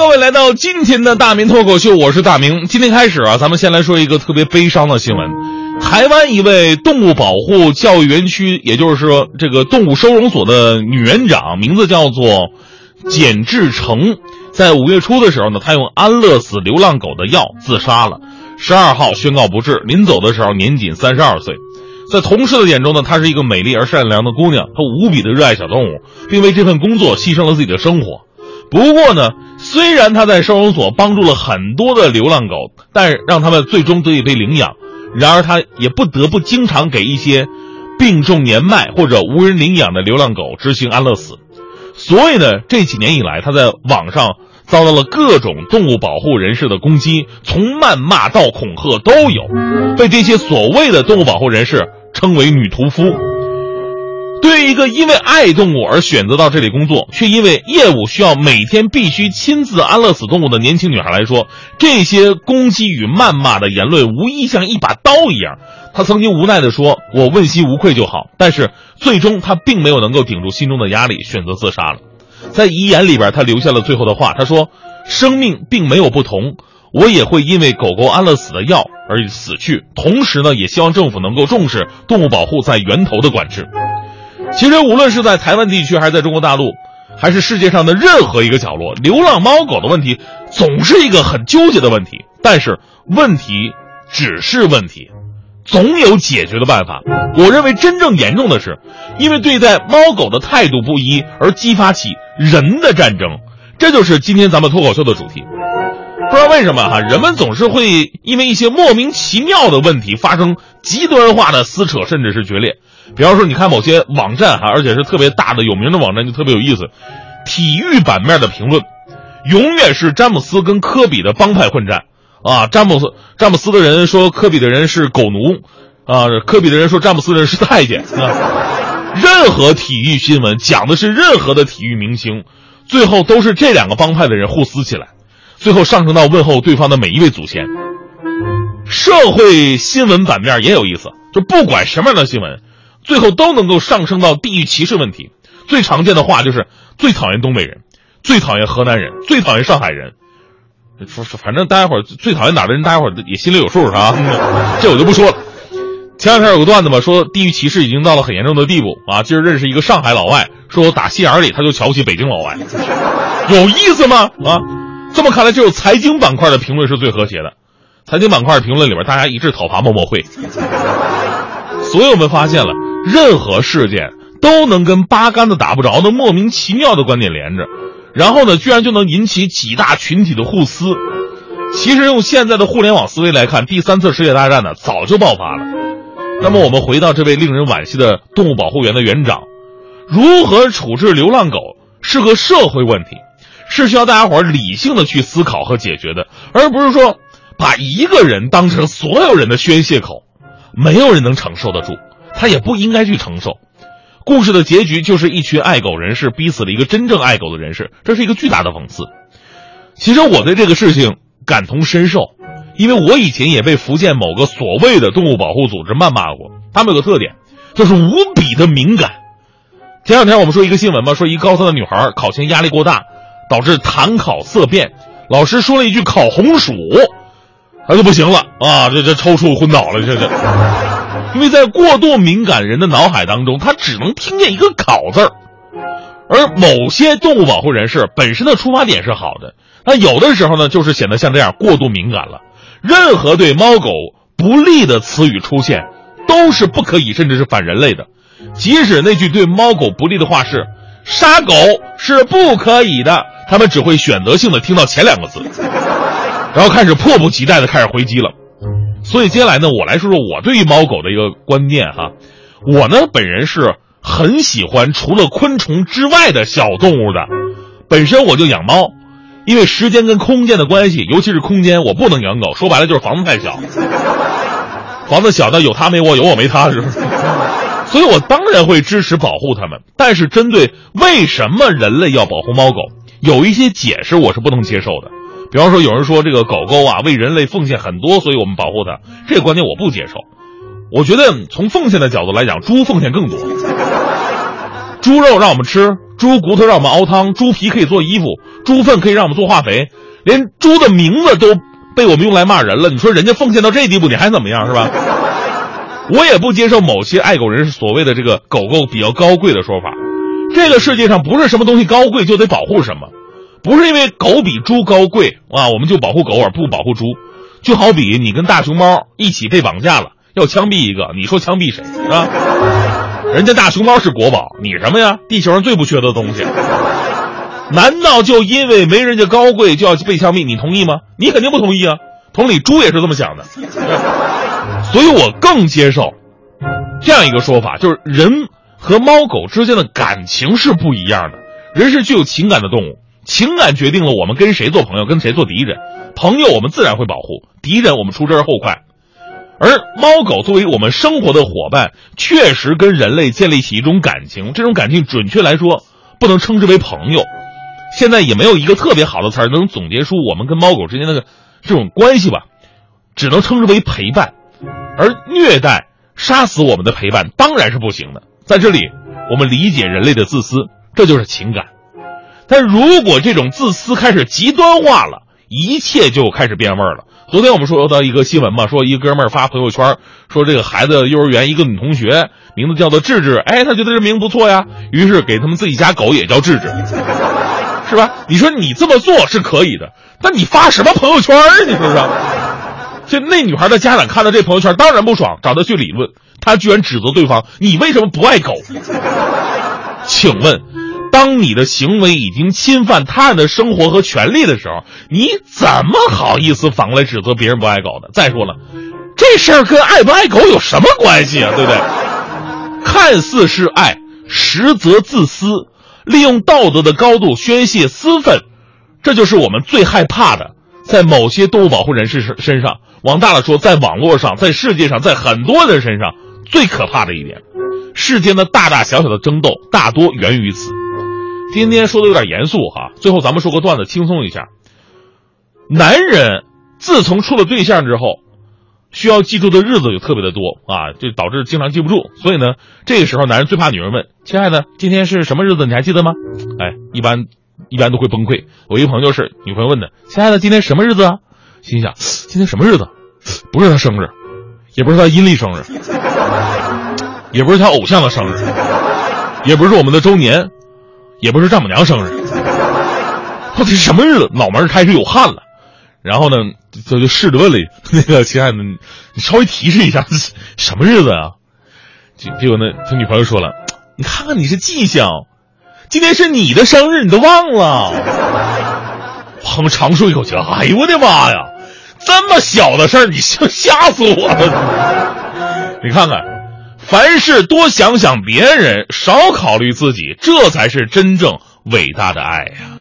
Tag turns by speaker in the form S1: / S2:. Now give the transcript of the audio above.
S1: 各位来到今天的大明脱口秀，我是大明。今天开始啊，咱们先来说一个特别悲伤的新闻。台湾一位动物保护教育园区，也就是说这个动物收容所的女园长，名字叫做简志成，在五月初的时候呢，她用安乐死流浪狗的药自杀了。十二号宣告不治，临走的时候年仅三十二岁。在同事的眼中呢，她是一个美丽而善良的姑娘，她无比的热爱小动物，并为这份工作牺牲了自己的生活。不过呢，虽然他在收容所帮助了很多的流浪狗，但让他们最终得以被领养，然而他也不得不经常给一些病重年迈或者无人领养的流浪狗执行安乐死。所以呢，这几年以来，他在网上遭到了各种动物保护人士的攻击，从谩骂到恐吓都有，被这些所谓的动物保护人士。称为女屠夫。对于一个因为爱动物而选择到这里工作，却因为业务需要每天必须亲自安乐死动物的年轻女孩来说，这些攻击与谩骂的言论无疑像一把刀一样。她曾经无奈地说：“我问心无愧就好。”但是最终她并没有能够顶住心中的压力，选择自杀了。在遗言里边，她留下了最后的话：“她说，生命并没有不同。”我也会因为狗狗安乐死的药而死去，同时呢，也希望政府能够重视动物保护在源头的管制。其实，无论是在台湾地区，还是在中国大陆，还是世界上的任何一个角落，流浪猫狗的问题总是一个很纠结的问题。但是，问题只是问题，总有解决的办法。我认为真正严重的是，因为对待猫狗的态度不一而激发起人的战争。这就是今天咱们脱口秀的主题。不知道为什么哈，人们总是会因为一些莫名其妙的问题发生极端化的撕扯，甚至是决裂。比方说，你看某些网站哈，而且是特别大的有名的网站，就特别有意思。体育版面的评论，永远是詹姆斯跟科比的帮派混战啊。詹姆斯詹姆斯的人说科比的人是狗奴啊，科比的人说詹姆斯的人是太监啊。任何体育新闻讲的是任何的体育明星，最后都是这两个帮派的人互撕起来。最后上升到问候对方的每一位祖先。社会新闻版面也有意思，就不管什么样的新闻，最后都能够上升到地域歧视问题。最常见的话就是最讨厌东北人，最讨厌河南人，最讨厌上海人。说反正大家伙最讨厌哪的人，大家伙也心里有数是吧？这我就不说了。前两天有个段子嘛，说地域歧视已经到了很严重的地步啊。今儿认识一个上海老外，说我打心眼里他就瞧不起北京老外，有意思吗？啊？这么看来，只有财经板块的评论是最和谐的。财经板块评论里边，大家一致讨伐某某会。所以我们发现了，任何事件都能跟八竿子打不着的莫名其妙的观点连着，然后呢，居然就能引起几大群体的互撕。其实用现在的互联网思维来看，第三次世界大战呢早就爆发了。那么我们回到这位令人惋惜的动物保护园的园长，如何处置流浪狗是个社会问题。是需要大家伙理性的去思考和解决的，而不是说把一个人当成所有人的宣泄口，没有人能承受得住，他也不应该去承受。故事的结局就是一群爱狗人士逼死了一个真正爱狗的人士，这是一个巨大的讽刺。其实我对这个事情感同身受，因为我以前也被福建某个所谓的动物保护组织谩骂过。他们有个特点，就是无比的敏感。前两天我们说一个新闻嘛，说一高三的女孩考前压力过大。导致谈考色变，老师说了一句“烤红薯”，他就不行了啊！这这抽搐昏倒了，这这，因为在过度敏感人的脑海当中，他只能听见一个“烤”字儿。而某些动物保护人士本身的出发点是好的，那有的时候呢，就是显得像这样过度敏感了。任何对猫狗不利的词语出现，都是不可以，甚至是反人类的。即使那句对猫狗不利的话是“杀狗是不可以的”。他们只会选择性的听到前两个字，然后开始迫不及待的开始回击了。所以接下来呢，我来说说我对于猫狗的一个观念哈。我呢本人是很喜欢除了昆虫之外的小动物的。本身我就养猫，因为时间跟空间的关系，尤其是空间，我不能养狗。说白了就是房子太小，房子小的有它没我，有我没它，是不是？所以我当然会支持保护它们。但是针对为什么人类要保护猫狗？有一些解释我是不能接受的，比方说有人说这个狗狗啊为人类奉献很多，所以我们保护它，这个观点我不接受。我觉得从奉献的角度来讲，猪奉献更多，猪肉让我们吃，猪骨头让我们熬汤，猪皮可以做衣服，猪粪可以让我们做化肥，连猪的名字都被我们用来骂人了。你说人家奉献到这地步，你还怎么样是吧？我也不接受某些爱狗人士所谓的这个狗狗比较高贵的说法。这个世界上不是什么东西高贵就得保护什么，不是因为狗比猪高贵啊，我们就保护狗而不保护猪。就好比你跟大熊猫一起被绑架了，要枪毙一个，你说枪毙谁啊？人家大熊猫是国宝，你什么呀？地球上最不缺的东西。难道就因为没人家高贵就要被枪毙？你同意吗？你肯定不同意啊。同理，猪也是这么想的。所以我更接受这样一个说法，就是人和猫狗之间的感情是不一样的。人是具有情感的动物，情感决定了我们跟谁做朋友，跟谁做敌人。朋友我们自然会保护，敌人我们出之而后快。而猫狗作为我们生活的伙伴，确实跟人类建立起一种感情。这种感情，准确来说，不能称之为朋友。现在也没有一个特别好的词儿能总结出我们跟猫狗之间的这种关系吧，只能称之为陪伴。而虐待、杀死我们的陪伴当然是不行的。在这里，我们理解人类的自私，这就是情感。但如果这种自私开始极端化了，一切就开始变味儿了。昨天我们说到一个新闻嘛，说一哥们儿发朋友圈，说这个孩子幼儿园一个女同学名字叫做智智，哎，他觉得这名不错呀，于是给他们自己家狗也叫智智，是吧？你说你这么做是可以的，但你发什么朋友圈你说说。这那女孩的家长看到这朋友圈，当然不爽，找他去理论。他居然指责对方：“你为什么不爱狗？”请问，当你的行为已经侵犯他人的生活和权利的时候，你怎么好意思反过来指责别人不爱狗的？再说了，这事儿跟爱不爱狗有什么关系啊？对不对？看似是爱，实则自私，利用道德的高度宣泄私愤，这就是我们最害怕的。在某些动物保护人士身身上，往大了说，在网络上，在世界上，在很多人身上，最可怕的一点，世间的大大小小的争斗，大多源于此。今天说的有点严肃哈，最后咱们说个段子，轻松一下。男人自从处了对象之后，需要记住的日子就特别的多啊，就导致经常记不住。所以呢，这个时候男人最怕女人问：“亲爱的，今天是什么日子？你还记得吗？”哎，一般。一般都会崩溃。我一个朋友是女朋友问的：“亲爱的，今天什么日子啊？”心想：“今天什么日子？不是他生日，也不是他阴历生日，也不是他偶像的生日，也不是我们的周年，也不是丈母娘生日，到底是什么日子？”脑门开始有汗了。然后呢，就就试着问了：“那个亲爱的，你稍微提示一下，什么日子啊？”结结果呢，他女朋友说了：“你看看你是迹象。”今天是你的生日，你都忘了？哼，长舒一口气。哎呦我的妈呀，这么小的事儿，你想吓死我了！你看看，凡事多想想别人，少考虑自己，这才是真正伟大的爱呀。